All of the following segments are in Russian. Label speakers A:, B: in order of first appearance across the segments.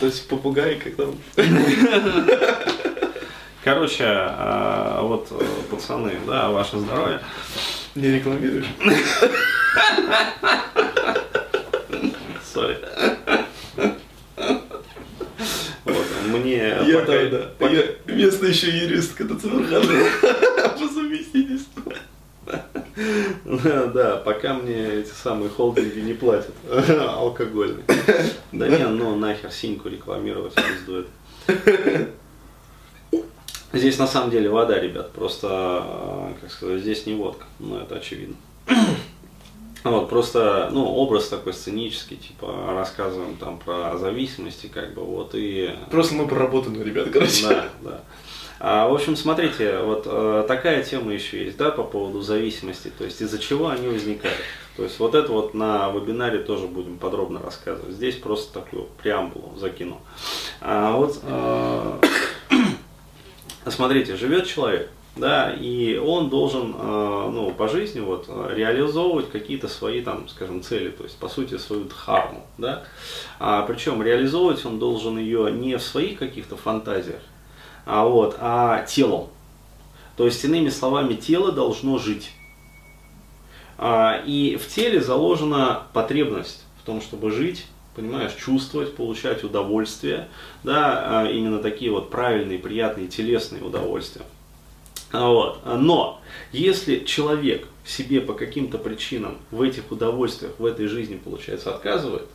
A: То есть попугай, как там.
B: Короче, а, вот, э, пацаны, да, ваше здоровье.
A: Не рекламируешь?
B: Сори. Вот, мне
A: Я
B: пока-
A: да.
B: пока-
A: Я местный еще юрист, когда Цимархан. По совместительству.
B: Да, пока мне эти самые холдинги не платят алкогольные. Да не, ну нахер синьку рекламировать пиздует. Здесь на самом деле вода, ребят, просто, э, как сказать, здесь не водка, ну это очевидно. Вот, просто, ну, образ такой сценический, типа, рассказываем там про зависимости, как бы, вот, и
A: Просто мы проработаны, ребят, короче.
B: да, да. А, в общем, смотрите, вот э, такая тема еще есть, да, по поводу зависимости, то есть из-за чего они возникают. То есть вот это вот на вебинаре тоже будем подробно рассказывать. Здесь просто такую преамбулу закину. А вот э, смотрите, живет человек, да, и он должен, э, ну, по жизни вот реализовывать какие-то свои там, скажем, цели, то есть по сути свою дхарму, да. А, причем реализовывать он должен ее не в своих каких-то фантазиях, а вот, а телом. То есть иными словами, тело должно жить. А, и в теле заложена потребность в том, чтобы жить, понимаешь, чувствовать, получать удовольствие, да, а, именно такие вот правильные, приятные, телесные удовольствия. А Вот. Но если человек себе по каким-то причинам в этих удовольствиях, в этой жизни, получается, отказывает,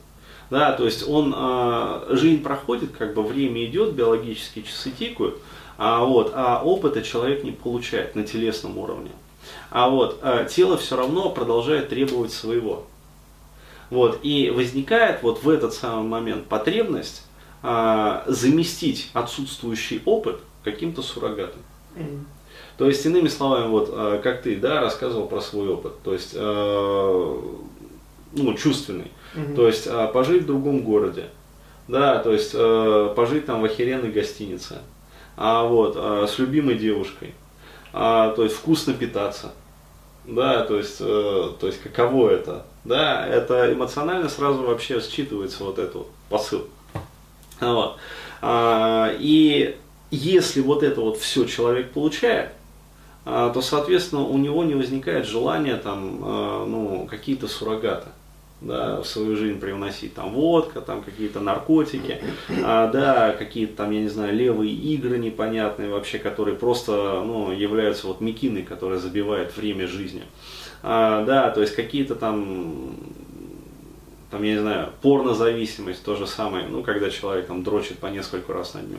B: да, то есть он, а, жизнь проходит, как бы время идет, биологические часы тикают, а, вот, а опыта человек не получает на телесном уровне. А вот а, тело все равно продолжает требовать своего. Вот, и возникает вот в этот самый момент потребность а, заместить отсутствующий опыт каким-то суррогатом. То есть, иными словами, вот э, как ты, да, рассказывал про свой опыт, то есть, э, ну, чувственный,
A: Мгм.
B: то есть, э, пожить в другом городе, да, то есть, э, пожить там в охеренной гостинице, а вот, э, с любимой девушкой, а, то есть, вкусно питаться, да, то есть, э, то есть, каково это, да, это эмоционально сразу вообще считывается вот этот вот посыл. Вот. А, И если вот это вот все человек получает, а, то, соответственно, у него не возникает желания там, а, ну, какие-то суррогаты да, в свою жизнь привносить, там водка, там какие-то наркотики, а, да, какие-то там, я не знаю, левые игры непонятные вообще, которые просто, ну, являются вот мекиной, которая забивает время жизни. А, да, то есть какие-то там там, я не знаю, порнозависимость, то же самое, ну, когда человек там дрочит по нескольку раз на дню.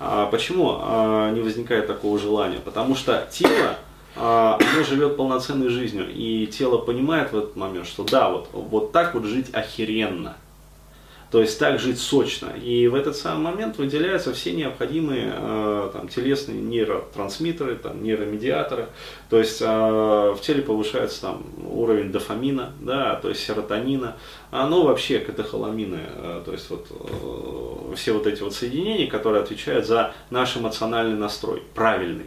B: А почему а, не возникает такого желания? Потому что тело, оно живет полноценной жизнью, и тело понимает в этот момент, что да, вот, вот так вот жить охеренно. То есть так жить сочно. И в этот самый момент выделяются все необходимые э, там, телесные нейротрансмиттеры, там, нейромедиаторы. То есть э, в теле повышается там, уровень дофамина, да, то есть серотонина, а, ну вообще катехоламины, э, то есть вот, э, все вот эти вот соединения, которые отвечают за наш эмоциональный настрой, правильный.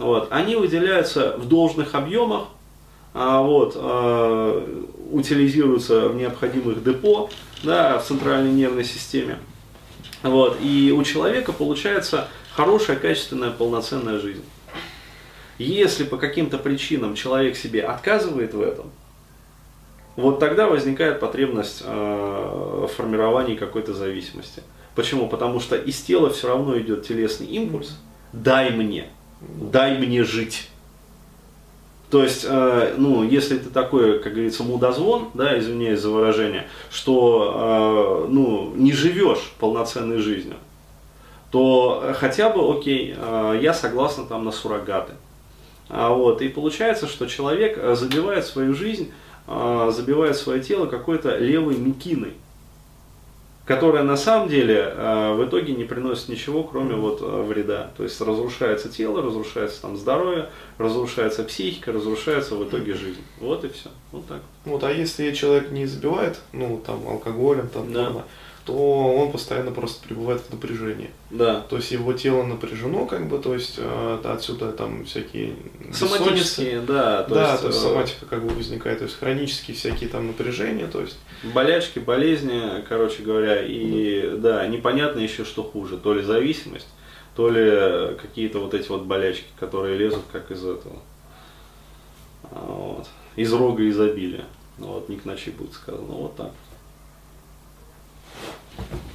B: Вот, они выделяются в должных объемах, а, вот, э, утилизируются в необходимых депо, да, в центральной нервной системе. Вот, и у человека получается хорошая, качественная, полноценная жизнь. Если по каким-то причинам человек себе отказывает в этом, вот тогда возникает потребность э, в формировании какой-то зависимости. Почему? Потому что из тела все равно идет телесный импульс. Дай мне, дай мне жить. То есть, э, ну, если ты такой, как говорится, мудозвон, да, извиняюсь за выражение, что, э, ну, не живешь полноценной жизнью, то хотя бы, окей, э, я согласна там на суррогаты. А вот, и получается, что человек э, забивает свою жизнь, э, забивает свое тело какой-то левой мекиной, которая на самом деле э, в итоге не приносит ничего, кроме вот э, вреда. То есть разрушается тело, разрушается там здоровье, разрушается психика, разрушается в итоге жизнь. Вот и все. Вот так.
A: Вот, а если человек не забивает, ну, там, алкоголем, там,
B: Да.
A: порно, то он постоянно просто пребывает в напряжении.
B: Да.
A: То есть его тело напряжено, как бы, то есть э, отсюда там всякие
B: Соматические, да.
A: То да, есть, то есть э, соматика как бы возникает, то есть хронические всякие там напряжения, то есть.
B: Болячки, болезни, короче говоря, и да, непонятно еще, что хуже, то ли зависимость, то ли какие-то вот эти вот болячки, которые лезут как из этого. Вот. Из рога изобилия. Ну, вот, Ник Ночи будет сказано, вот так. Thank you.